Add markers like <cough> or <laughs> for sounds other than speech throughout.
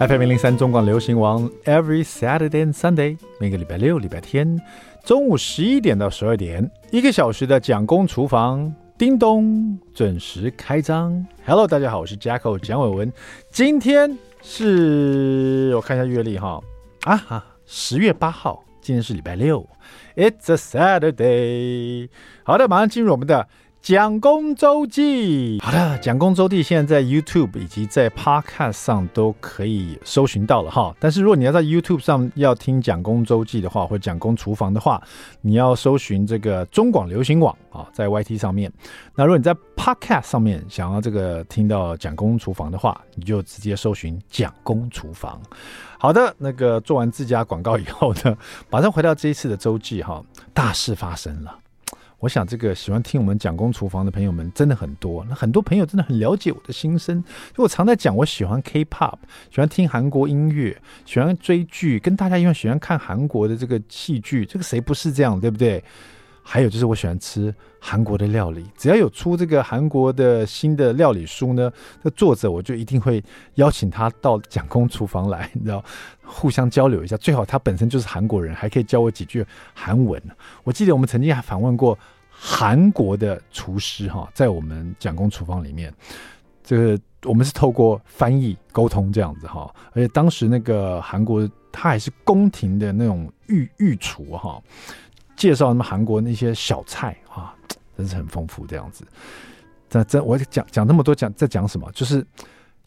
FM 零零三中广流行王，Every Saturday and Sunday，每个礼拜六、礼拜天中午十一点到十二点，一个小时的蒋公厨房，叮咚准时开张。Hello，大家好，我是 Jacko 蒋伟文。今天是我看一下月历哈啊哈，十月八号，今天是礼拜六，It's a Saturday。好的，马上进入我们的。蒋公周记，好的，蒋公周记现在在 YouTube 以及在 Podcast 上都可以搜寻到了哈。但是如果你要在 YouTube 上要听蒋公周记的话，或者蒋公厨房的话，你要搜寻这个中广流行网啊，在 YT 上面。那如果你在 Podcast 上面想要这个听到蒋公厨房的话，你就直接搜寻蒋公厨房。好的，那个做完自家广告以后呢，马上回到这一次的周记哈，大事发生了。我想，这个喜欢听我们讲工厨房的朋友们真的很多。那很多朋友真的很了解我的心声。就我常在讲，我喜欢 K-pop，喜欢听韩国音乐，喜欢追剧，跟大家一样喜欢看韩国的这个戏剧。这个谁不是这样，对不对？还有就是我喜欢吃韩国的料理，只要有出这个韩国的新的料理书呢，那作者我就一定会邀请他到蒋公厨房来，你知道，互相交流一下。最好他本身就是韩国人，还可以教我几句韩文。我记得我们曾经还访问过韩国的厨师哈，在我们蒋公厨房里面，这个我们是透过翻译沟通这样子哈，而且当时那个韩国他还是宫廷的那种御御厨哈。介绍他们韩国那些小菜啊，真是很丰富这样子。这这我讲讲那么多，讲在讲什么？就是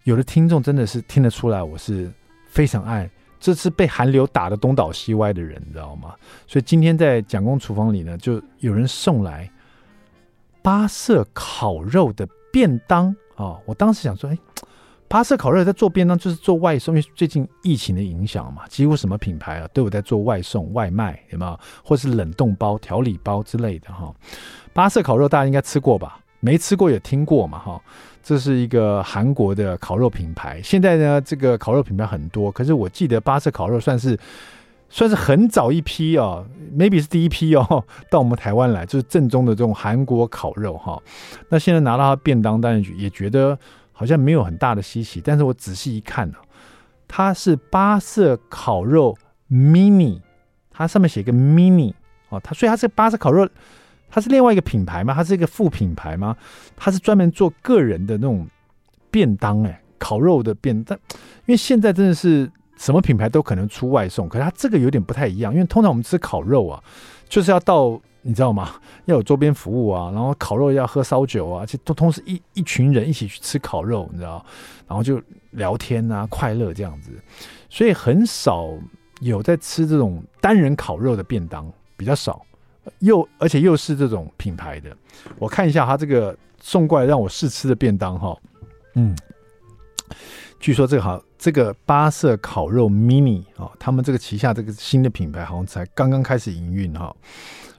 有的听众真的是听得出来，我是非常爱，这次被韩流打得东倒西歪的人，你知道吗？所以今天在蒋公厨房里呢，就有人送来八色烤肉的便当啊。我当时想说，哎。八色烤肉在做便当，就是做外送，因为最近疫情的影响嘛，几乎什么品牌啊都有在做外送、外卖，有没有？或是冷冻包、调理包之类的哈。八色烤肉大家应该吃过吧？没吃过也听过嘛哈。这是一个韩国的烤肉品牌，现在呢这个烤肉品牌很多，可是我记得八色烤肉算是算是很早一批哦，maybe 是第一批哦，<laughs> 到我们台湾来就是正宗的这种韩国烤肉哈。那现在拿到它便当，当然也觉得。好像没有很大的稀奇，但是我仔细一看呢，它是八色烤肉 mini，它上面写个 mini 哦，它所以它是八色烤肉，它是另外一个品牌吗？它是一个副品牌吗？它是专门做个人的那种便当哎，烤肉的便当，因为现在真的是什么品牌都可能出外送，可是它这个有点不太一样，因为通常我们吃烤肉啊，就是要到。你知道吗？<laughs> 要有周边服务啊，然后烤肉要喝烧酒啊，这都同时一一群人一起去吃烤肉，你知道，然后就聊天啊，快乐这样子，所以很少有在吃这种单人烤肉的便当，比较少，又而且又是这种品牌的。我看一下他这个送过来让我试吃的便当哈，嗯，据说这个好，这个八色烤肉 mini 啊，他们这个旗下这个新的品牌好像才刚刚开始营运哈。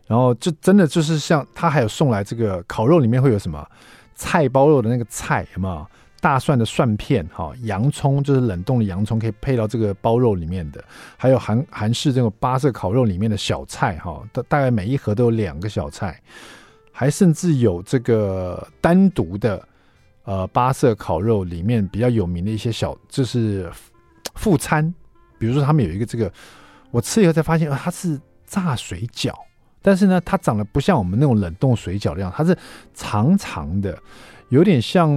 然后就真的就是像他还有送来这个烤肉里面会有什么菜包肉的那个菜有没有？大蒜的蒜片哈，洋葱就是冷冻的洋葱可以配到这个包肉里面的，还有韩韩式这种八色烤肉里面的小菜哈，大大概每一盒都有两个小菜，还甚至有这个单独的呃八色烤肉里面比较有名的一些小就是副餐，比如说他们有一个这个，我吃以后才发现啊，它是炸水饺。但是呢，它长得不像我们那种冷冻水饺的样，它是长长的，有点像，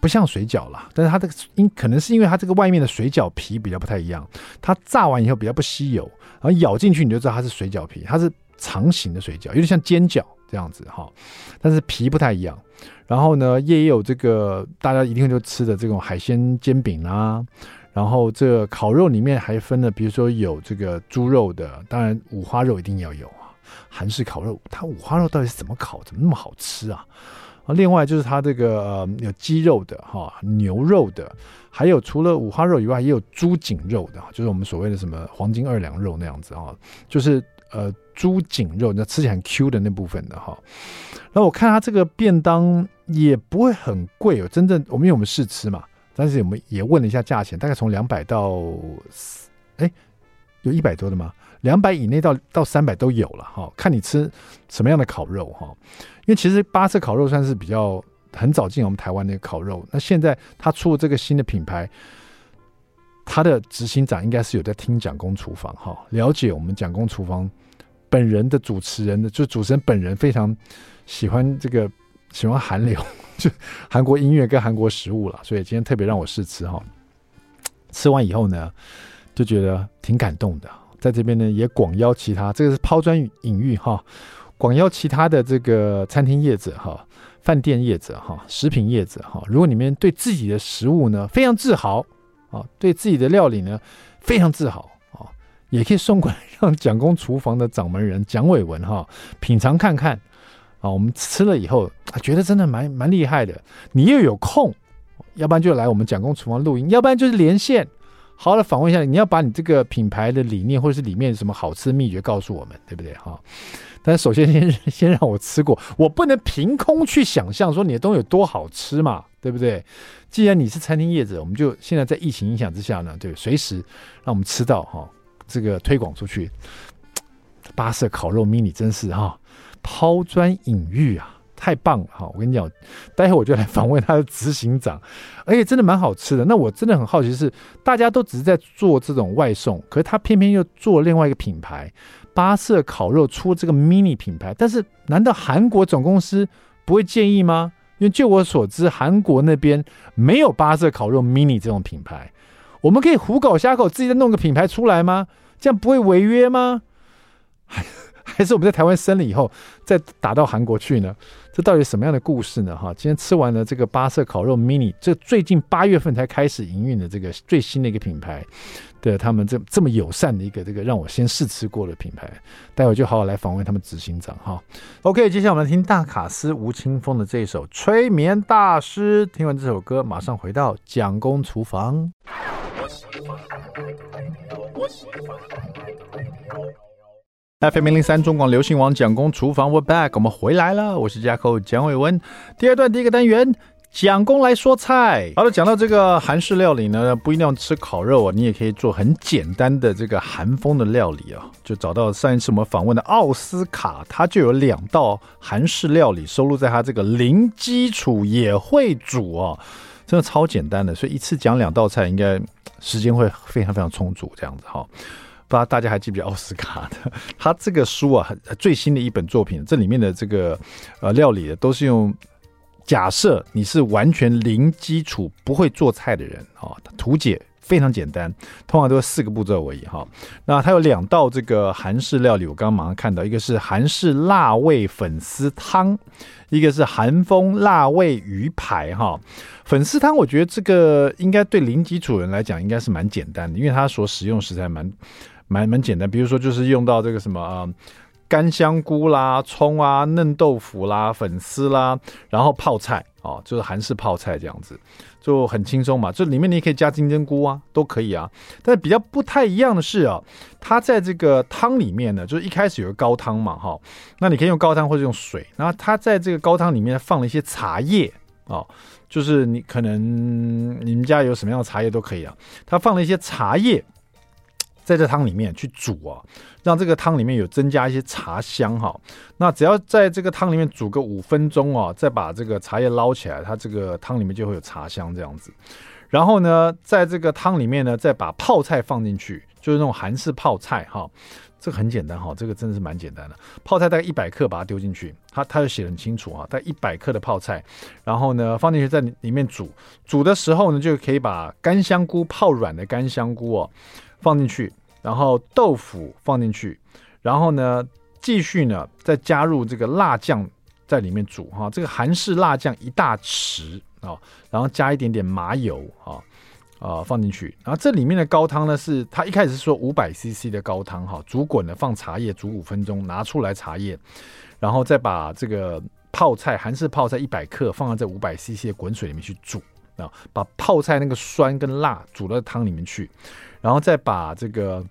不像水饺啦。但是它这个因可能是因为它这个外面的水饺皮比较不太一样，它炸完以后比较不吸油，然后咬进去你就知道它是水饺皮，它是长形的水饺，有点像煎饺这样子哈。但是皮不太一样。然后呢，也有这个大家一定就吃的这种海鲜煎饼啊。然后这烤肉里面还分了，比如说有这个猪肉的，当然五花肉一定要有啊。韩式烤肉，它五花肉到底是怎么烤，怎么那么好吃啊？啊，另外就是它这个呃有鸡肉的哈，牛肉的，还有除了五花肉以外，也有猪颈肉的，就是我们所谓的什么黄金二两肉那样子啊，就是呃猪颈肉，那吃起来很 Q 的那部分的哈。然后我看它这个便当也不会很贵哦，真正我们因为我们试吃嘛。但是我们也问了一下价钱，大概从两百到，哎，有一百多的吗？两百以内到到三百都有了哈，看你吃什么样的烤肉哈。因为其实八色烤肉算是比较很早进我们台湾的烤肉，那现在他出了这个新的品牌，他的执行长应该是有在听蒋公厨房哈，了解我们蒋公厨房本人的主持人的，就主持人本人非常喜欢这个喜欢韩流，<laughs> 就韩国音乐跟韩国食物了，所以今天特别让我试吃哈。吃完以后呢，就觉得挺感动的，在这边呢也广邀其他，这个是抛砖引玉哈，广邀其他的这个餐厅业者哈。饭店业者哈，食品业者哈，如果你们对自己的食物呢非常自豪啊，对自己的料理呢非常自豪啊，也可以送过来让蒋公厨房的掌门人蒋伟文哈品尝看看啊。我们吃了以后啊，觉得真的蛮蛮厉害的。你又有空，要不然就来我们蒋公厨房录音，要不然就是连线，好好的访问一下你。要把你这个品牌的理念或者是里面什么好吃的秘诀告诉我们，对不对哈？但是首先先 <laughs> 先让我吃过，我不能凭空去想象说你的东西有多好吃嘛，对不对？既然你是餐厅业者，我们就现在在疫情影响之下呢，对，随时让我们吃到哈，这个推广出去。巴色烤肉 mini 真是哈，抛砖引玉啊，太棒了哈！我跟你讲，待会我就来访问他的执行长，而且真的蛮好吃的。那我真的很好奇是，大家都只是在做这种外送，可是他偏偏又做另外一个品牌。八色烤肉出这个 mini 品牌，但是难道韩国总公司不会建议吗？因为就我所知，韩国那边没有八色烤肉 mini 这种品牌，我们可以胡搞瞎搞，自己再弄个品牌出来吗？这样不会违约吗？<laughs> 还是我们在台湾生了以后再打到韩国去呢？这到底什么样的故事呢？哈，今天吃完了这个八色烤肉 mini，这最近八月份才开始营运的这个最新的一个品牌。对他们这这么友善的一个这个让我先试吃过的品牌，待会就好好来访问他们执行长哈。OK，接下来我们来听大卡司吴青峰的这一首《催眠大师》。听完这首歌，马上回到蒋公厨房。FM 零零三中广流行网蒋公厨房，We're back，我们回来了。我是 Jacko 蒋伟文。第二段第一个单元。蒋公来说菜，好了，讲到这个韩式料理呢，不一定要吃烤肉啊，你也可以做很简单的这个韩风的料理啊。就找到上一次我们访问的奥斯卡，他就有两道韩式料理收录在他这个零基础也会煮啊，真的超简单的，所以一次讲两道菜，应该时间会非常非常充足，这样子哈。不知道大家还记不记得奥斯卡的 <laughs> 他这个书啊，最新的一本作品，这里面的这个呃料理都是用。假设你是完全零基础不会做菜的人啊，图解非常简单，通常都是四个步骤而已哈。那它有两道这个韩式料理，我刚刚马上看到，一个是韩式辣味粉丝汤，一个是韩风辣味鱼排哈。粉丝汤我觉得这个应该对零基础人来讲应该是蛮简单的，因为它所使用食材蛮蛮蛮简单，比如说就是用到这个什么啊。干香菇啦、葱啊、嫩豆腐啦、粉丝啦，然后泡菜哦，就是韩式泡菜这样子，就很轻松嘛。这里面你也可以加金针菇啊，都可以啊。但是比较不太一样的是啊，它在这个汤里面呢，就是一开始有个高汤嘛，哈，那你可以用高汤或者用水。然后它在这个高汤里面放了一些茶叶哦，就是你可能你们家有什么样的茶叶都可以啊。它放了一些茶叶。在这汤里面去煮啊，让这个汤里面有增加一些茶香哈。那只要在这个汤里面煮个五分钟啊，再把这个茶叶捞起来，它这个汤里面就会有茶香这样子。然后呢，在这个汤里面呢，再把泡菜放进去，就是那种韩式泡菜哈。这个很简单哈，这个真的是蛮简单的。泡菜大概一百克，把它丢进去，它它就写得很清楚啊，大概一百克的泡菜，然后呢放进去在里面煮，煮的时候呢就可以把干香菇泡软的干香菇哦放进去。然后豆腐放进去，然后呢，继续呢，再加入这个辣酱在里面煮哈，这个韩式辣酱一大匙啊，然后加一点点麻油啊啊放进去，然后这里面的高汤呢，是他一开始是说五百 CC 的高汤哈，煮滚了放茶叶煮五分钟，拿出来茶叶，然后再把这个泡菜韩式泡菜一百克放到这五百 CC 的滚水里面去煮啊，把泡菜那个酸跟辣煮到汤里面去。然后再把这个，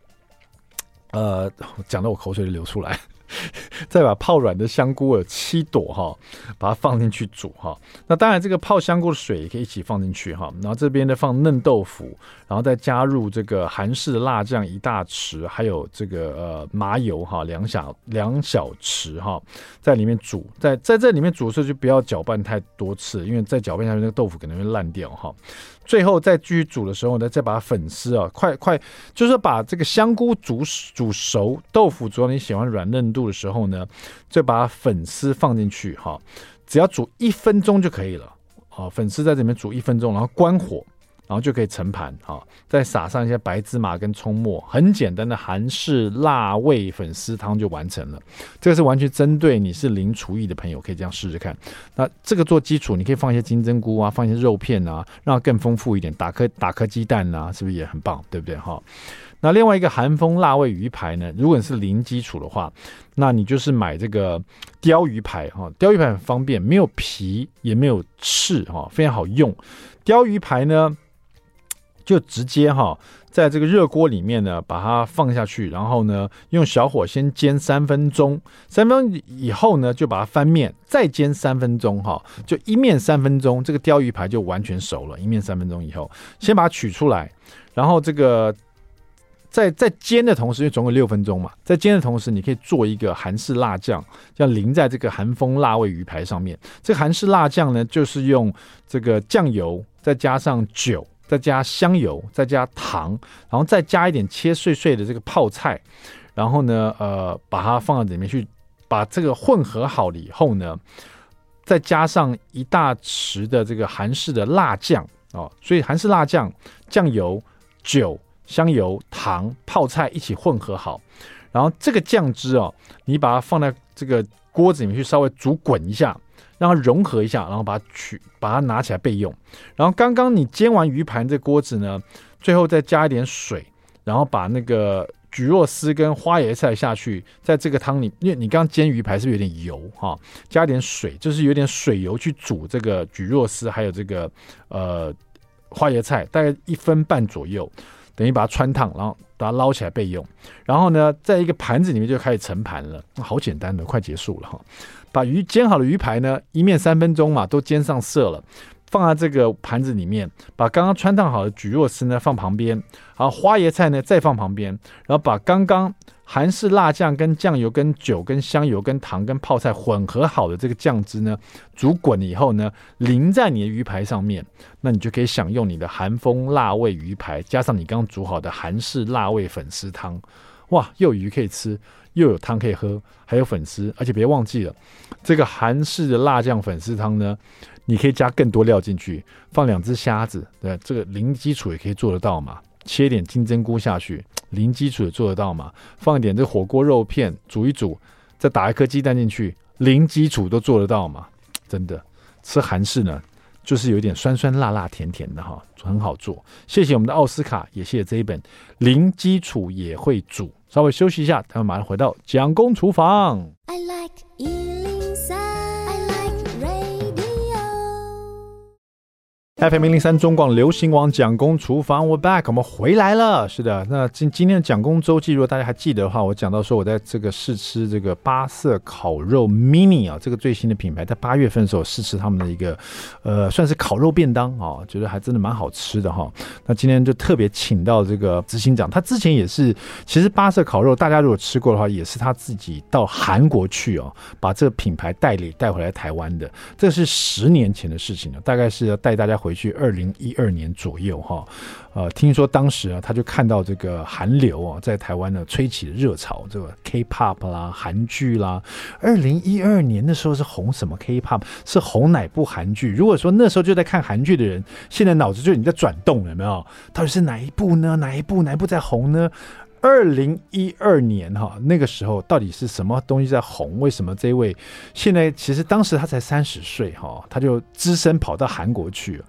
呃，讲的我口水都流出来。<laughs> 再把泡软的香菇有七朵哈，把它放进去煮哈。那当然，这个泡香菇的水也可以一起放进去哈。然后这边呢放嫩豆腐，然后再加入这个韩式辣酱一大匙，还有这个呃麻油哈两小两小匙哈，在里面煮。在在这里面煮的时候就不要搅拌太多次，因为再搅拌下去那个豆腐可能会烂掉哈。最后再继续煮的时候呢，再把粉丝啊，快快就是把这个香菇煮煮熟，豆腐煮到你喜欢软嫩度的时候呢，再把粉丝放进去哈，只要煮一分钟就可以了。好，粉丝在这里面煮一分钟，然后关火。然后就可以盛盘，好，再撒上一些白芝麻跟葱末，很简单的韩式辣味粉丝汤就完成了。这个是完全针对你是零厨艺的朋友，可以这样试试看。那这个做基础，你可以放一些金针菇啊，放一些肉片啊，让它更丰富一点。打颗打颗鸡蛋啊，是不是也很棒？对不对？哈。那另外一个韩风辣味鱼排呢？如果你是零基础的话，那你就是买这个鲷鱼排哈。鲷鱼排很方便，没有皮也没有刺哈，非常好用。鲷鱼排呢？就直接哈，在这个热锅里面呢，把它放下去，然后呢，用小火先煎三分钟，三分钟以后呢，就把它翻面，再煎三分钟哈，就一面三分钟，这个鲷鱼排就完全熟了。一面三分钟以后，先把它取出来，然后这个在在煎的同时，因为总共六分钟嘛，在煎的同时，你可以做一个韩式辣酱，要淋在这个韩风辣味鱼排上面。这个韩式辣酱呢，就是用这个酱油再加上酒。再加香油，再加糖，然后再加一点切碎碎的这个泡菜，然后呢，呃，把它放到里面去，把这个混合好了以后呢，再加上一大匙的这个韩式的辣酱哦，所以韩式辣酱、酱油、酒、香油、糖、泡菜一起混合好，然后这个酱汁哦，你把它放在这个锅子里面去稍微煮滚一下。让它融合一下，然后把它取，把它拿起来备用。然后刚刚你煎完鱼盘这锅子呢，最后再加一点水，然后把那个蒟蒻丝跟花椰菜下去，在这个汤里，因为你刚煎鱼排是不是有点油哈、加点水，就是有点水油去煮这个蒟蒻丝，还有这个呃花椰菜，大概一分半左右，等于把它穿烫，然后把它捞起来备用。然后呢，在一个盘子里面就开始盛盘了，好简单的，快结束了哈。把鱼煎好的鱼排呢，一面三分钟嘛，都煎上色了，放在这个盘子里面。把刚刚汆烫好的蒟蒻丝呢放旁边，然后花椰菜呢再放旁边，然后把刚刚韩式辣酱跟酱油跟酒跟香油跟糖跟泡菜混合好的这个酱汁呢，煮滚了以后呢，淋在你的鱼排上面，那你就可以享用你的韩风辣味鱼排，加上你刚刚煮好的韩式辣味粉丝汤，哇，又有鱼可以吃。又有汤可以喝，还有粉丝，而且别忘记了，这个韩式的辣酱粉丝汤呢，你可以加更多料进去，放两只虾子，对，这个零基础也可以做得到嘛。切点金针菇下去，零基础也做得到嘛。放一点这火锅肉片煮一煮，再打一颗鸡蛋进去，零基础都做得到嘛。真的，吃韩式呢，就是有点酸酸辣辣甜甜的哈，很好做。谢谢我们的奥斯卡，也谢谢这一本零基础也会煮。稍微休息一下，他们马上回到蒋公厨房。I like FM 零零三中广流行网蒋公厨房，We're back，我们回来了。是的，那今今天的蒋公周记，如果大家还记得的话，我讲到说我在这个试吃这个八色烤肉 mini 啊，这个最新的品牌，在八月份的时候试吃他们的一个呃，算是烤肉便当啊，觉得还真的蛮好吃的哈。那今天就特别请到这个执行长，他之前也是，其实八色烤肉大家如果吃过的话，也是他自己到韩国去哦，把这个品牌代理带回来台湾的，这是十年前的事情了，大概是要带大家回。回去二零一二年左右哈，呃，听说当时啊，他就看到这个韩流啊，在台湾呢吹起热潮，这个 K-pop 啦、韩剧啦。二零一二年的时候是红什么 K-pop？是红哪部韩剧？如果说那时候就在看韩剧的人，现在脑子就已经在转动了，有没有？到底是哪一部呢？哪一部？哪一部在红呢？二零一二年哈，那个时候到底是什么东西在红？为什么这位现在其实当时他才三十岁哈，他就只身跑到韩国去，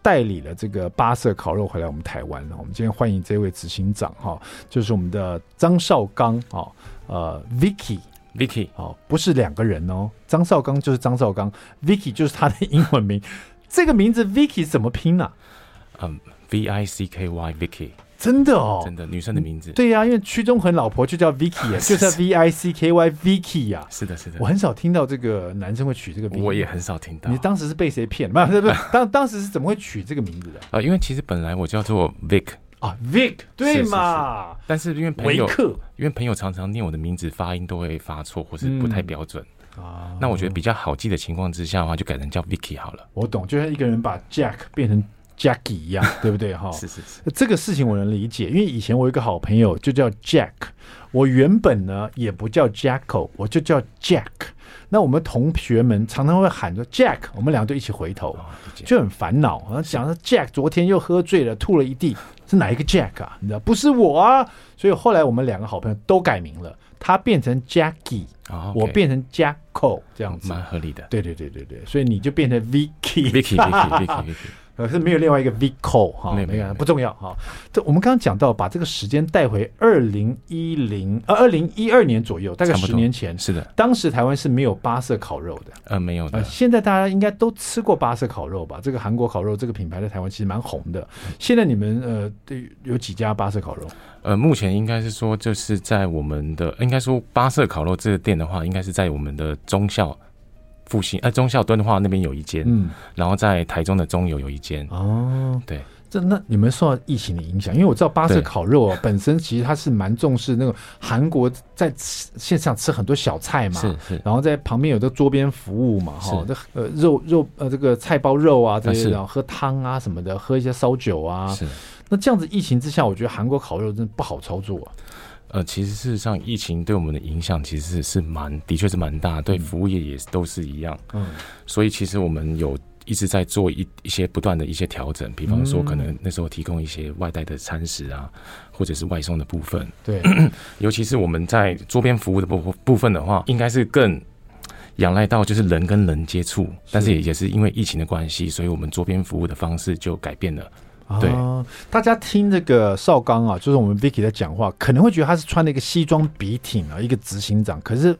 代理了这个八色烤肉回来我们台湾。我们今天欢迎这位执行长哈，就是我们的张绍刚啊，呃，Vicky Vicky 哦，不是两个人哦，张绍刚就是张绍刚，Vicky 就是他的英文名。这个名字 Vicky 怎么拼呢？嗯，V I C K Y Vicky。真的哦，真的女生的名字。对呀、啊，因为屈中恒老婆就叫 Vicky 啊，<laughs> 就叫 V I C K Y Vicky 呀。是的，是的。我很少听到这个男生会取这个名字，我也很少听到。你当时是被谁骗？<laughs> 不是不是，<laughs> 当当时是怎么会取这个名字的？啊，因为其实本来我叫做 Vic 啊，Vic 对嘛？是是是，但是因为朋友，因为朋友常常念我的名字发音都会发错，或是不太标准。嗯、啊，那我觉得比较好记的情况之下的话，就改成叫 Vicky 好了。我懂，就像一个人把 Jack 变成。Jackie 一样，对不对？哈，<laughs> 是是是，这个事情我能理解，因为以前我有一个好朋友就叫 Jack，我原本呢也不叫 Jacko，我就叫 Jack。那我们同学们常常会喊着 Jack，我们两个都一起回头，就很烦恼。然后讲说 Jack 昨天又喝醉了，吐了一地，是哪一个 Jack 啊？你知道不是我啊？所以后来我们两个好朋友都改名了，他变成 Jackie，我变成 Jacko，这样子蛮合理的。对对对对对，所以你就变成 Vicky，Vicky，Vicky，Vicky。可是没有另外一个 Vico 哈，没有，不重要哈。这我们刚刚讲到，把这个时间带回二零一零呃二零一二年左右，大概十年前。是的，当时台湾是没有八色烤肉的，呃，没有的。呃，现在大家应该都吃过八色烤肉吧？这个韩国烤肉这个品牌在台湾其实蛮红的。现在你们呃，对，有几家八色烤肉？呃，目前应该是说，就是在我们的应该说八色烤肉这个店的话，应该是在我们的忠孝。复兴哎，忠孝敦化那边有一间，嗯，然后在台中的中友有一间。哦，对，这那你们受到疫情的影响？因为我知道巴士烤肉啊，<laughs> 本身其实它是蛮重视那个韩国在线上吃很多小菜嘛，是是，然后在旁边有个桌边服务嘛，哈，这呃肉肉呃这个菜包肉啊这些，然后喝汤啊什么的，喝一些烧酒啊，是，那这样子疫情之下，我觉得韩国烤肉真的不好操作啊。呃，其实事实上，疫情对我们的影响其实是是蛮，的确是蛮大，对服务业也都是一样。嗯，所以其实我们有一直在做一一些不断的一些调整，比方说可能那时候提供一些外带的餐食啊，或者是外送的部分。对，尤其是我们在桌边服务的部部分的话，应该是更仰赖到就是人跟人接触，但是也也是因为疫情的关系，所以我们桌边服务的方式就改变了。对、啊，大家听这个邵刚啊，就是我们 Vicky 在讲话，可能会觉得他是穿了一个西装笔挺啊，一个执行长，可是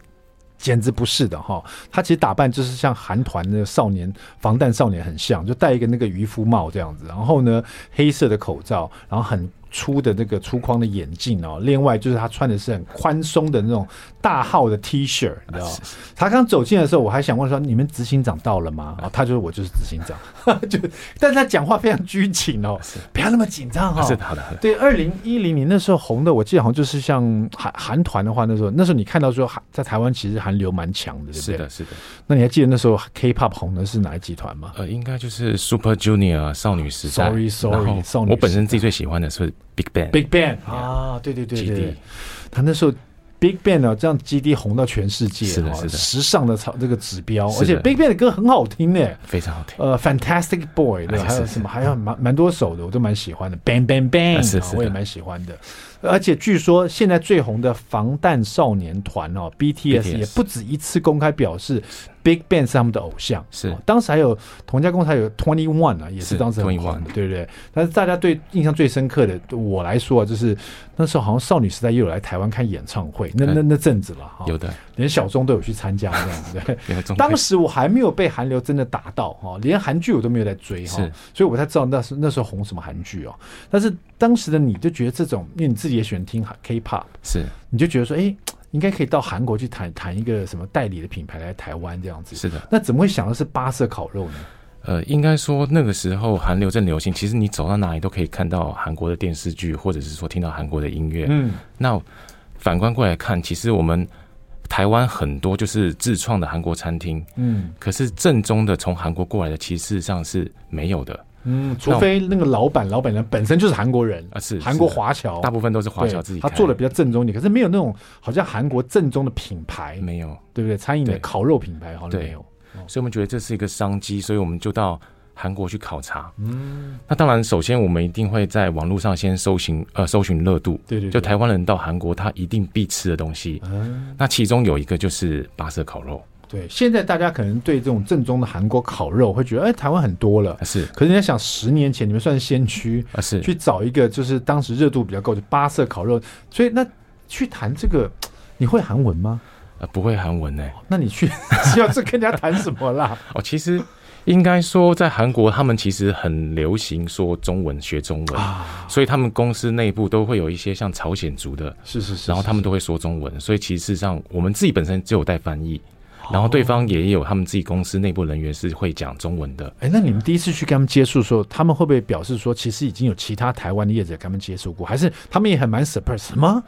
简直不是的哈。他其实打扮就是像韩团的少年防弹少年很像，就戴一个那个渔夫帽这样子，然后呢黑色的口罩，然后很粗的那个粗框的眼镜哦。另外就是他穿的是很宽松的那种大号的 T 恤，你知道吗？他刚走进的时候，我还想问说：“你们执行长到了吗？”啊，他就是：“我就是执行长。” <laughs> 就，但是他讲话非常拘谨哦，不要那么紧张哈。是的，好的。对，二零一零年那时候红的，我记得好像就是像韩韩团的话，那时候那时候你看到说韩在台湾其实韩流蛮强的，对不对？是的，是的。那你还记得那时候 K-pop 红的是哪一集团吗？呃，应该就是 Super Junior 少女时代。Sorry，Sorry。我本身自己最喜欢的是 Big Bang。啊，对对对对，他那时候。Big Bang 呢，这样 GD 红到全世界，是的，是的，时尚的超这个指标，而且 Big Bang 的歌很好听呢，非常好听。呃，Fantastic Boy 对吧？还有什么？还有蛮蛮多首的，我都蛮喜欢的。Bang Bang Bang，我也蛮喜欢的。而且据说现在最红的防弹少年团哦，BTS 也不止一次公开表示。Big Bang 是他们的偶像，是、哦、当时还有同家公司还有 Twenty One 啊，也是当时很红的，对不对？但是大家对印象最深刻的，我来说啊，就是那时候好像少女时代又有来台湾看演唱会，那那那阵子了哈，有的，连小钟都有去参加这样子。对，<laughs> 当时我还没有被韩流真的打到哈，连韩剧我都没有在追哈，所以我才知道那时那时候红什么韩剧哦。但是当时的你就觉得这种，因为你自己也喜欢听 K-pop，是，你就觉得说，哎。应该可以到韩国去谈谈一个什么代理的品牌来台湾这样子。是的，那怎么会想的是八色烤肉呢？呃，应该说那个时候韩流正流行，其实你走到哪里都可以看到韩国的电视剧，或者是说听到韩国的音乐。嗯，那反观过来看，其实我们台湾很多就是自创的韩国餐厅。嗯，可是正宗的从韩国过来的，其实事实上是没有的。嗯，除非那个老板，老板人本身就是韩国人啊，是韩国华侨，大部分都是华侨自己，他做的比较正宗一点，可是没有那种好像韩国正宗的品牌，没有，对不对？餐饮的烤肉品牌好像没有，所以我们觉得这是一个商机，所以我们就到韩国去考察。嗯，那当然，首先我们一定会在网络上先搜寻，呃，搜寻热度，对对，就台湾人到韩国他一定必吃的东西，嗯，那其中有一个就是八色烤肉。对，现在大家可能对这种正宗的韩国烤肉会觉得，哎，台湾很多了，是。可是人家想，十年前你们算是先驱啊，是去找一个就是当时热度比较高的八色烤肉，所以那去谈这个，<tsk> 你会韩文吗？呃，不会韩文呢。那你去需要是跟人家谈什么啦？<laughs> 哦，其实应该说，在韩国他们其实很流行说中文，学中文啊，所以他们公司内部都会有一些像朝鲜族的，是是是，然后他们都会说中文，所以其实上我们自己本身就有带翻译。然后对方也有他们自己公司内部人员是会讲中文的。哎，那你们第一次去跟他们接触的时候，他们会不会表示说，其实已经有其他台湾的业者跟他们接触过，还是他们也很蛮 surprise？什么？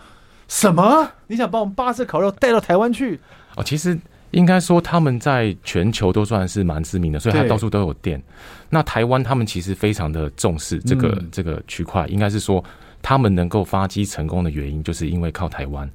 什么？你想把我们八色烤肉带到台湾去？哦，其实应该说他们在全球都算是蛮知名的，所以他到处都有店。那台湾他们其实非常的重视这个、嗯、这个区块，应该是说。他们能够发迹成功的原因，就是因为靠台湾，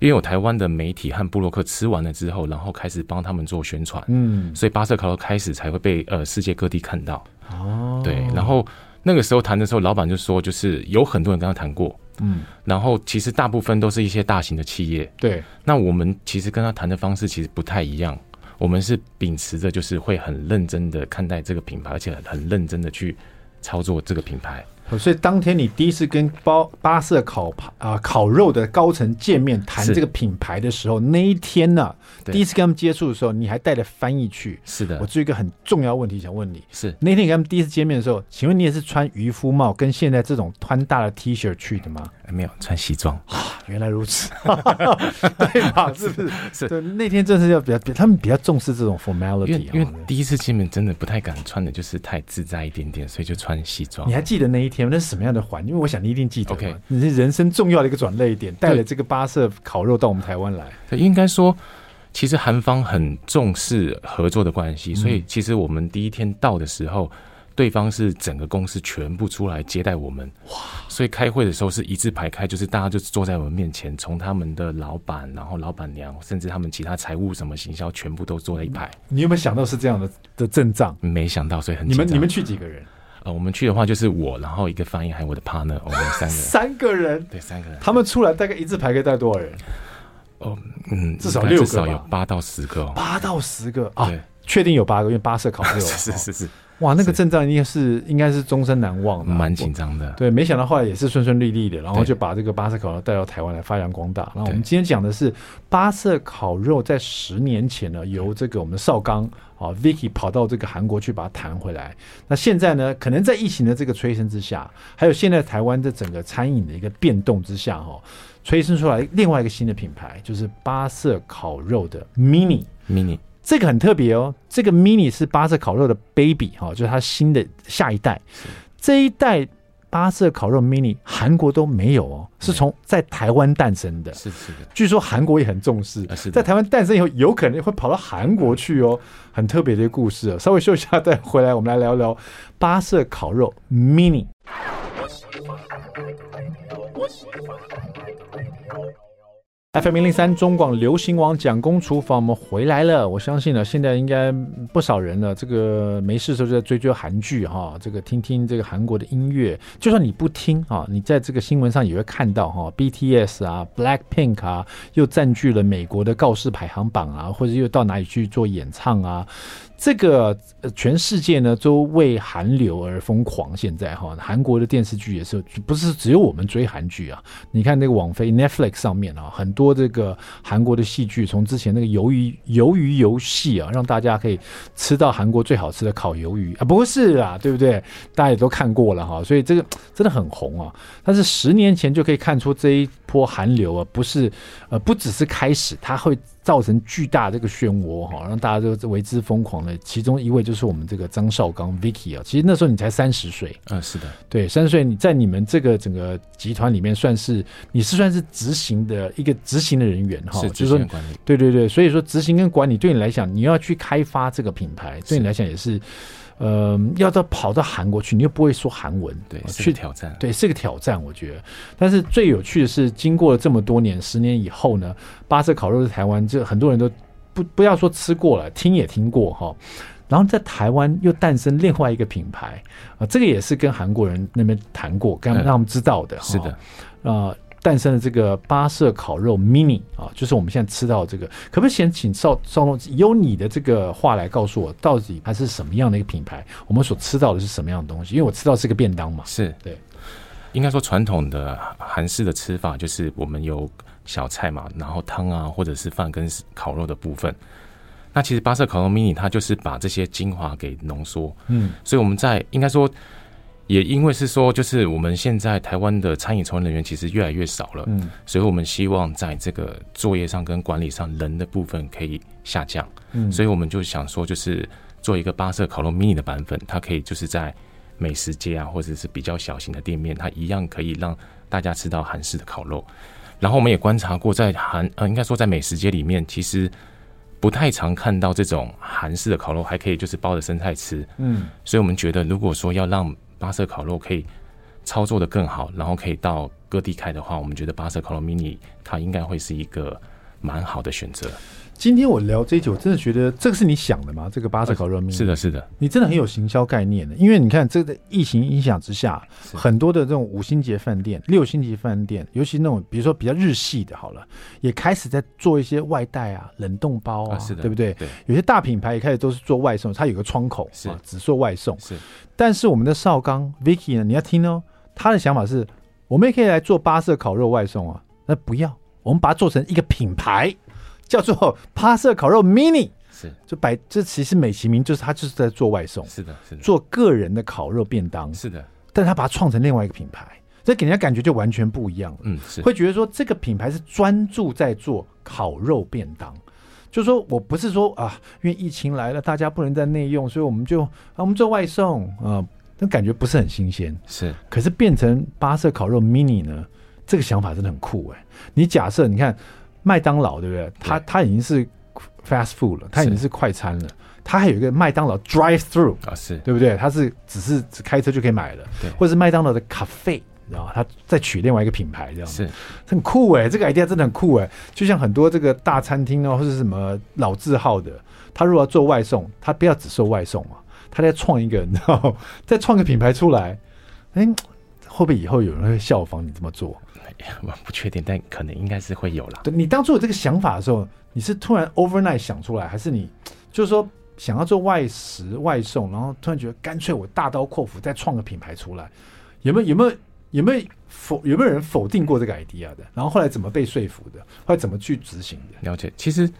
因为有台湾的媒体和布洛克吃完了之后，然后开始帮他们做宣传，嗯，所以巴塞卡罗开始才会被呃世界各地看到。哦，对，然后那个时候谈的时候，老板就说，就是有很多人跟他谈过，嗯，然后其实大部分都是一些大型的企业，对。那我们其实跟他谈的方式其实不太一样，我们是秉持着就是会很认真的看待这个品牌，而且很认真的去操作这个品牌。所以当天你第一次跟包巴色烤啊烤肉的高层见面谈这个品牌的时候，那一天呢、啊，第一次跟他们接触的时候，你还带着翻译去。是的，我有一个很重要问题想问你，是那天跟他们第一次见面的时候，请问你也是穿渔夫帽跟现在这种宽大的 T 恤去的吗？没有，穿西装啊，原来如此，<laughs> 对吧？是不是？<laughs> 是对，那天正是要比较，他们比较重视这种 formality，因为，因为第一次见面真的不太敢穿的，就是太自在一点点，所以就穿西装。你还记得那一天那是什么样的环境？因为我想你一定记得，OK，你是人生重要的一个转捩点，带了这个巴色烤肉到我们台湾来。对，应该说，其实韩方很重视合作的关系，所以其实我们第一天到的时候。对方是整个公司全部出来接待我们，哇！所以开会的时候是一字排开，就是大家就坐在我们面前，从他们的老板，然后老板娘，甚至他们其他财务什么行销，全部都坐在一排。你有没有想到是这样的的阵仗？没想到，所以很你们你们去几个人？呃，我们去的话就是我，然后一个翻译，还有我的 partner，我们三个人。<laughs> 三个人，对，三个人。他们出来大概一字排可以带多少人？哦，嗯，至少六个，至少有八到十个，八到十个啊，确定有八个，因为八色烤肉，是是是是。哇，那个阵仗应该是应该是终身难忘的，蛮紧张的。对，没想到后来也是顺顺利利的，然后就把这个巴色烤肉带到台湾来发扬光大。然后我们今天讲的是巴色烤肉，在十年前呢，由这个我们的少刚啊 Vicky 跑到这个韩国去把它弹回来。那现在呢，可能在疫情的这个催生之下，还有现在台湾的整个餐饮的一个变动之下，哈，催生出来另外一个新的品牌，就是巴色烤肉的 Mini Mini。这个很特别哦，这个 mini 是巴色烤肉的 baby 哈，就是它新的下一代。这一代巴色烤肉 mini 韩国都没有哦，是从在台湾诞生的。是是的，据说韩国也很重视。在台湾诞生以后，有可能会跑到韩国去哦，很特别的一个故事哦。稍微休息一下再回来，我们来聊聊巴色烤肉 mini。FM 零零三中广流行网蒋公厨房，我们回来了。我相信呢，现在应该不少人呢，这个没事的时候就在追追韩剧哈，这个听听这个韩国的音乐。就算你不听啊，你在这个新闻上也会看到哈，BTS 啊，Blackpink 啊，又占据了美国的告示排行榜啊，或者又到哪里去做演唱啊。这个全世界呢都为韩流而疯狂。现在哈，韩国的电视剧也是，不是只有我们追韩剧啊？你看那个网飞 Netflix 上面啊，很多这个韩国的戏剧，从之前那个鱿鱼鱿鱼游戏啊，让大家可以吃到韩国最好吃的烤鱿鱼啊，不是啊，对不对？大家也都看过了哈，所以这个真的很红啊。但是十年前就可以看出这一波韩流啊，不是呃，不只是开始，它会。造成巨大这个漩涡哈，让大家都为之疯狂的。其中一位就是我们这个张绍刚 Vicky 啊，其实那时候你才三十岁，嗯，是的，对，三十岁你在你们这个整个集团里面算是你是算是执行的一个执行的人员哈，是就是说管理，对对对，所以说执行跟管理对你来讲，你要去开发这个品牌，对你来讲也是。呃，要到跑到韩国去，你又不会说韩文，对，去挑战，对，是个挑战，我觉得。但是最有趣的是，经过了这么多年，十年以后呢，巴色烤肉在台湾，就很多人都不不要说吃过了，听也听过哈。然后在台湾又诞生另外一个品牌啊，这个也是跟韩国人那边谈过，跟让他们知道的，是的，啊。呃诞生了这个巴色烤肉 mini 啊，就是我们现在吃到的这个，可不可以先请邵邵东用你的这个话来告诉我，到底它是什么样的一个品牌？我们所吃到的是什么样的东西？因为我吃到是个便当嘛，是对。应该说传统的韩式的吃法就是我们有小菜嘛，然后汤啊，或者是饭跟烤肉的部分。那其实巴色烤肉 mini 它就是把这些精华给浓缩，嗯，所以我们在应该说。也因为是说，就是我们现在台湾的餐饮从业人员其实越来越少了，嗯，所以我们希望在这个作业上跟管理上人的部分可以下降，嗯，所以我们就想说，就是做一个巴色烤肉 mini 的版本，它可以就是在美食街啊，或者是比较小型的店面，它一样可以让大家吃到韩式的烤肉。然后我们也观察过，在韩呃，应该说在美食街里面，其实不太常看到这种韩式的烤肉还可以就是包着生菜吃，嗯，所以我们觉得如果说要让八色烤肉可以操作的更好，然后可以到各地开的话，我们觉得八色烤肉 mini 它应该会是一个蛮好的选择。今天我聊这一集，我真的觉得这个是你想的吗？这个八色烤肉 mini？是的，是的，你真的很有行销概念的。因为你看，这个疫情影响之下，很多的这种五星级饭店、六星级饭店，尤其那种比如说比较日系的，好了，也开始在做一些外带啊、冷冻包啊，是的，对不对？对。有些大品牌也开始都是做外送，它有个窗口是、啊、只做外送。是。但是我们的少刚 Vicky 呢？你要听哦，他的想法是，我们也可以来做八色烤肉外送啊。那不要，我们把它做成一个品牌。叫做八色烤肉 mini，是。就摆这其实美其名就是他就是在做外送，是的，是的，做个人的烤肉便当，是的，但他把它创成另外一个品牌，这给人家感觉就完全不一样了，嗯，是。会觉得说这个品牌是专注在做烤肉便当，就是说我不是说啊，因为疫情来了，大家不能在内用，所以我们就啊我们做外送啊，那感觉不是很新鲜，是，可是变成巴色烤肉 mini 呢，这个想法真的很酷哎，你假设你看。麦当劳对不对？它它已经是 fast food 了，它已经是快餐了。它还有一个麦当劳 drive through 啊，是对不对？它是只是只开车就可以买了，对，或者是麦当劳的咖啡，然后它再取另外一个品牌这样子，是很酷哎、欸，这个 idea 真的很酷哎、欸。就像很多这个大餐厅哦，或者是什么老字号的，他如果要做外送，他不要只做外送嘛，他再创一个，你知道，<laughs> 再创个品牌出来，哎，会不会以后有人会效仿你这么做？我不确定，但可能应该是会有啦。对，你当初有这个想法的时候，你是突然 overnight 想出来，还是你就是说想要做外食外送，然后突然觉得干脆我大刀阔斧再创个品牌出来？有没有有没有有没有否有没有人否定过这个 idea 的？然后后来怎么被说服的？后来怎么去执行的？了解，其实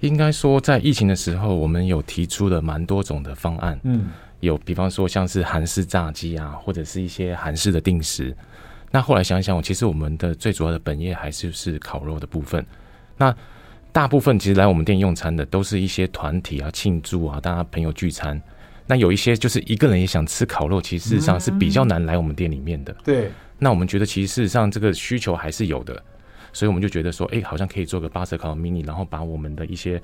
应该说在疫情的时候，我们有提出了蛮多种的方案。嗯，有比方说像是韩式炸鸡啊，或者是一些韩式的定食。那后来想一想，我其实我们的最主要的本业还是是烤肉的部分。那大部分其实来我们店用餐的都是一些团体啊、庆祝啊、大家朋友聚餐。那有一些就是一个人也想吃烤肉，其实事实上是比较难来我们店里面的。对。那我们觉得其实事实上这个需求还是有的，所以我们就觉得说，哎，好像可以做个八色烤肉 mini，然后把我们的一些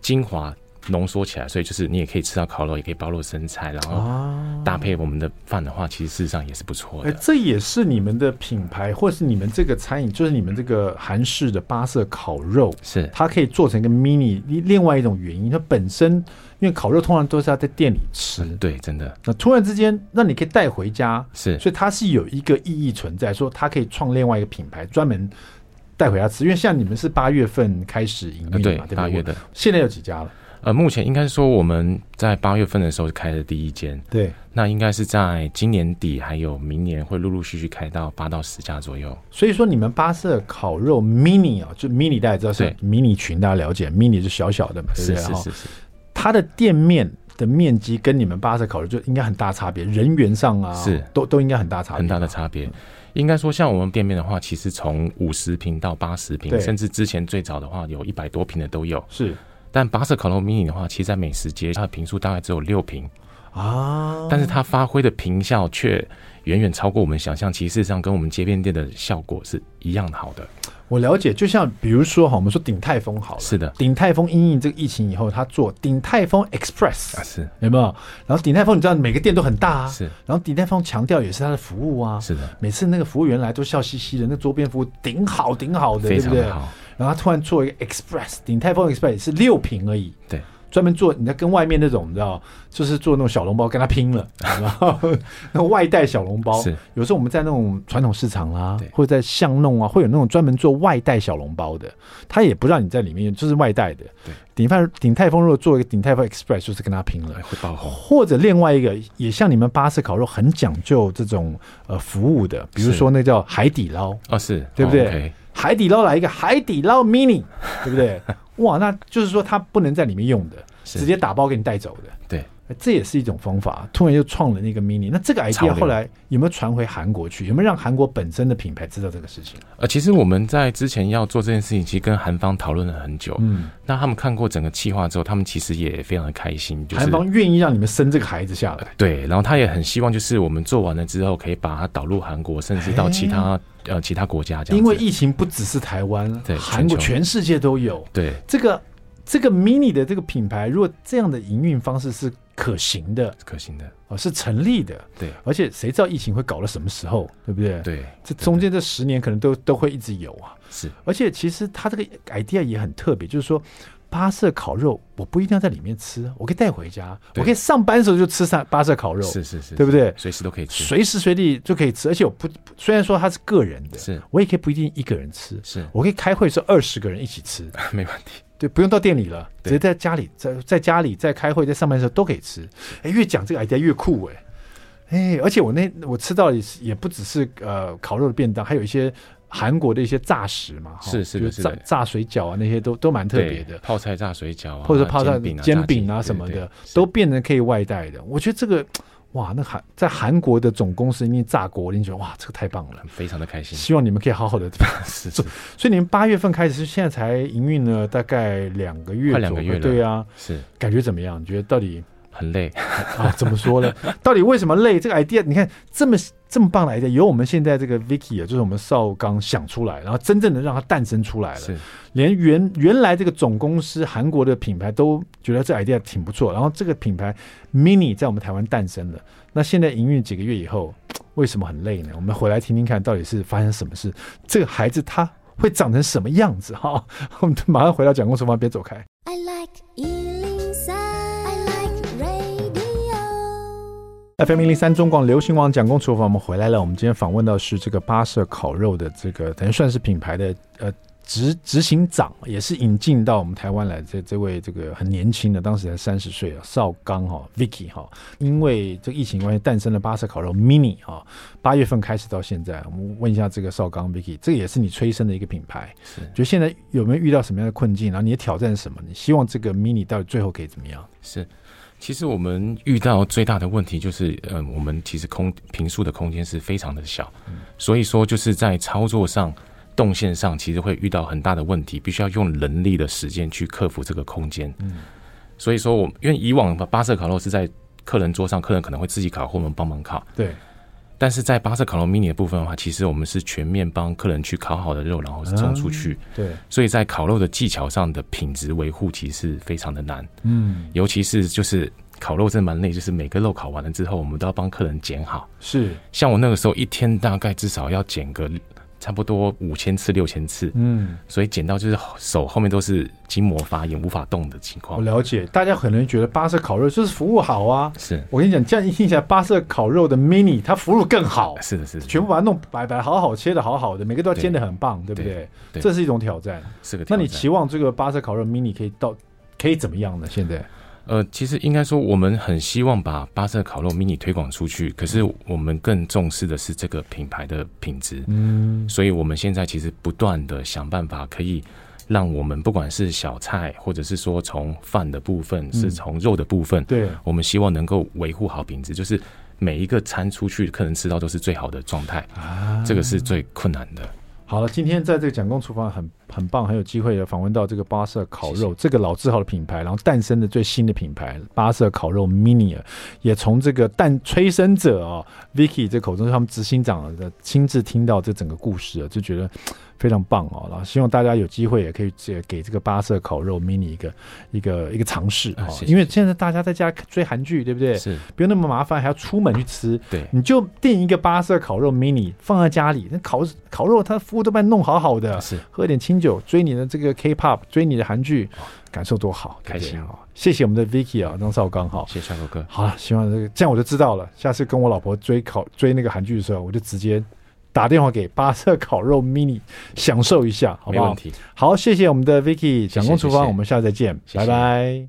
精华。浓缩起来，所以就是你也可以吃到烤肉，也可以包肉生菜，然后搭配我们的饭的话，其实事实上也是不错的。哎，这也是你们的品牌，或是你们这个餐饮，就是你们这个韩式的八色烤肉，是它可以做成一个 mini。另外一种原因，它本身因为烤肉通常都是要在店里吃，嗯、对，真的。那突然之间那你可以带回家，是，所以它是有一个意义存在，说它可以创另外一个品牌，专门带回家吃。因为像你们是八月份开始营运嘛，对，八月的，现在有几家了？呃，目前应该是说我们在八月份的时候开的第一间，对，那应该是在今年底还有明年会陆陆续续开到八到十家左右。所以说你们八色烤肉 mini 啊，就 mini 大家知道是迷你群，大家了解，mini 是小小的嘛，对不对？是是是是。它的店面的面积跟你们巴色烤肉就应该很大差别，人员上啊，是都都应该很大差别，很大的差别。应该说像我们店面的话，其实从五十平到八十平，甚至之前最早的话有一百多平的都有。是。但巴色烤肉 mini 的话，其实在美食街，它的坪数大概只有六坪啊，但是它发挥的坪效却远远超过我们想象。其实事实上跟我们街边店的效果是一样好的。我了解，就像比如说哈，我们说鼎泰丰好了，是的，鼎泰丰因应这个疫情以后，他做鼎泰丰 Express 啊，是有没有？然后鼎泰丰你知道每个店都很大啊，是。然后鼎泰丰强调也是他的服务啊，是的，每次那个服务员来都笑嘻嘻的，那桌边服务顶好顶好的，非常好，对不对？然后他突然做一个 Express，鼎泰丰 Express 是六瓶而已，对，专门做，你在跟外面那种你知道，就是做那种小笼包跟他拼了，<laughs> 然后那外带小笼包，是。有时候我们在那种传统市场啦，或者在巷弄啊，会有那种专门做外带小笼包的，他也不让你在里面，就是外带的。对，鼎泰鼎泰丰如果做一个鼎泰丰 Express，就是跟他拼了，会爆红。或者另外一个也像你们巴士烤肉很讲究这种呃服务的，比如说那叫海底捞啊，是。对不对？哦 okay 海底捞来一个海底捞 mini，<laughs> 对不对？哇，那就是说它不能在里面用的，直接打包给你带走的。对。这也是一种方法，突然又创了那个 mini。那这个 idea 后来有没有传回韩国去？有没有让韩国本身的品牌知道这个事情？呃，其实我们在之前要做这件事情，其实跟韩方讨论了很久。嗯，那他们看过整个计划之后，他们其实也非常的开心。就是韩方愿意让你们生这个孩子下来。对，然后他也很希望，就是我们做完了之后，可以把它导入韩国，甚至到其他、欸、呃其他国家这样。因为疫情不只是台湾，对，韩国全世界都有。对，这个。这个 mini 的这个品牌，如果这样的营运方式是可行的，可行的哦，是成立的，对。而且谁知道疫情会搞到什么时候，对不对？对，这中间这十年可能都都会一直有啊。是，而且其实他这个 idea 也很特别，就是说。巴色烤肉，我不一定要在里面吃，我可以带回家，我可以上班的时候就吃上巴色烤肉，是是是，对不对？随时都可以吃，随时随地就可以吃，而且我不虽然说它是个人的，是。我也可以不一定一个人吃，是。我可以开会的时候二十个人一起吃，<laughs> 没问题，对，不用到店里了，直接在家里，在在家里在开会，在上班的时候都可以吃。哎，越讲这个 idea 越酷哎，哎，而且我那我吃到也也不只是呃烤肉的便当，还有一些。韩国的一些炸食嘛，是是的，是炸炸水饺啊，那些都都蛮特别的。泡菜炸水饺啊，或者泡菜煎饼啊什么的，都变成可以外带的。我觉得这个哇，那韩在韩国的总公司因为炸锅，你觉得哇，这个太棒了，非常的开心。希望你们可以好好的 <laughs> 是，是。所以你们八月份开始，是现在才营运了大概两个月，快两个月了。对啊，是感觉怎么样？你觉得到底？很累啊？怎么说呢？<laughs> 到底为什么累？这个 idea，你看这么这么棒的 idea，由我们现在这个 Vicky 啊，就是我们邵刚想出来，然后真正的让它诞生出来了。是，连原原来这个总公司韩国的品牌都觉得这 idea 挺不错，然后这个品牌 Mini 在我们台湾诞生了。那现在营运几个月以后，为什么很累呢？我们回来听听看，到底是发生什么事？这个孩子他会长成什么样子？哈，我们马上回到讲公厨房，别走开。I like FM 零零三中广流行网蒋公厨房，我们回来了。我们今天访问到是这个巴色烤肉的这个等于算是品牌的呃执执行长，也是引进到我们台湾来这这位这个很年轻的，当时才三十岁啊，邵刚哈 Vicky 哈，因为这个疫情关系诞生了巴色烤肉 Mini 哈，八月份开始到现在，我们问一下这个邵刚 Vicky，这个也是你催生的一个品牌，是，就现在有没有遇到什么样的困境？然后你的挑战是什么？你希望这个 Mini 到底最后可以怎么样？是。其实我们遇到最大的问题就是，嗯，我们其实空平数的空间是非常的小，所以说就是在操作上、动线上，其实会遇到很大的问题，必须要用人力的时间去克服这个空间。嗯，所以说我因为以往巴色烤肉是在客人桌上，客人可能会自己烤或我们帮忙烤。对。但是在巴塞烤肉 mini 的部分的话，其实我们是全面帮客人去烤好的肉，然后是送出去。嗯、对，所以在烤肉的技巧上的品质维护，其实是非常的难。嗯，尤其是就是烤肉真的蛮累，就是每个肉烤完了之后，我们都要帮客人剪好。是，像我那个时候一天大概至少要剪个。差不多五千次、六千次，嗯，所以剪到就是手后面都是筋膜发炎、无法动的情况。我了解，大家可能觉得巴色烤肉就是服务好啊，是我跟你讲，这样一听起来，巴色烤肉的 mini 它服务更好，是的，是的，全部把它弄白白好好切的好好的，每个都要煎的很棒，对，对不对，对？这是一种挑战，是个挑战。那你期望这个巴色烤肉 mini 可以到可以怎么样呢？现在？呃，其实应该说，我们很希望把巴色烤肉 mini 推广出去，可是我们更重视的是这个品牌的品质。嗯，所以我们现在其实不断的想办法，可以让我们不管是小菜，或者是说从饭的部分，是从肉的部分，对，我们希望能够维护好品质，就是每一个餐出去，客人吃到都是最好的状态。啊，这个是最困难的。好了，今天在这个蒋公厨房很很棒，很有机会的访问到这个巴色烤肉这个老字号的品牌，然后诞生的最新的品牌巴色烤肉 Mini，也从这个诞催生者啊、哦、Vicky 这口中，他们执行长的亲自听到这整个故事啊，就觉得。非常棒哦，然后希望大家有机会也可以给这个巴色烤肉 mini 一个一个一个尝试啊，因为现在大家在家追韩剧，对不对？是，不用那么麻烦，还要出门去吃。对，你就订一个巴色烤肉 mini 放在家里，那烤烤肉它服务都帮你弄好好的，是，喝点清酒，追你的这个 K-pop，追你的韩剧，感受多好，开心啊！谢谢我们的 Vicky 啊，张绍刚哈，谢谢绍哥。好了，希望这个这样我就知道了，下次跟我老婆追烤追那个韩剧的时候，我就直接。打电话给巴色烤肉 mini，享受一下，好不好？没问题。好，谢谢我们的 Vicky，蒋公厨房，我们下次再见，拜拜。